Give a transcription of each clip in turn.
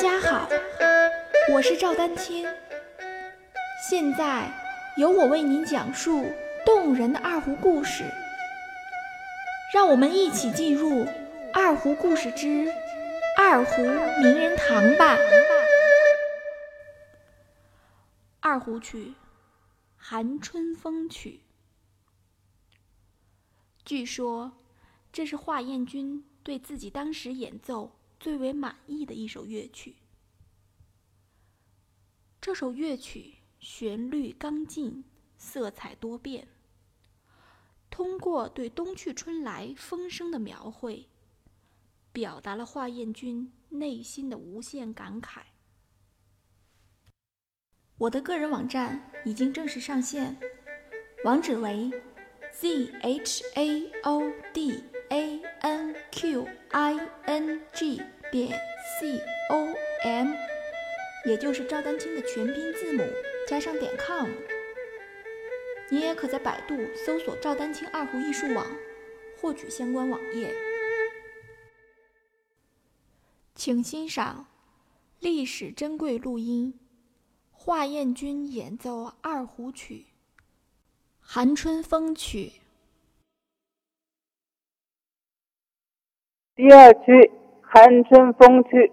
家好，我是赵丹青。现在由我为您讲述动人的二胡故事，让我们一起进入《二胡故事之二胡名人堂》吧。二胡曲《寒春风曲》，据说这是华彦钧对自己当时演奏。最为满意的一首乐曲。这首乐曲旋律刚劲，色彩多变。通过对冬去春来风声的描绘，表达了华彦钧内心的无限感慨。我的个人网站已经正式上线，网址为 z h a o d a n q i n g 点 c o m，也就是赵丹青的全拼字母加上点 com。你也可在百度搜索“赵丹青二胡艺术网”，获取相关网页。请欣赏历史珍贵录音：华彦钧演奏二胡曲《寒春风曲》。第二区韩春风区。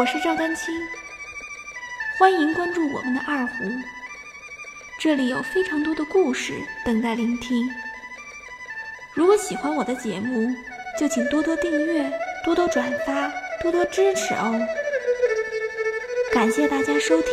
我是赵丹青，欢迎关注我们的二胡，这里有非常多的故事等待聆听。如果喜欢我的节目，就请多多订阅、多多转发、多多支持哦！感谢大家收听。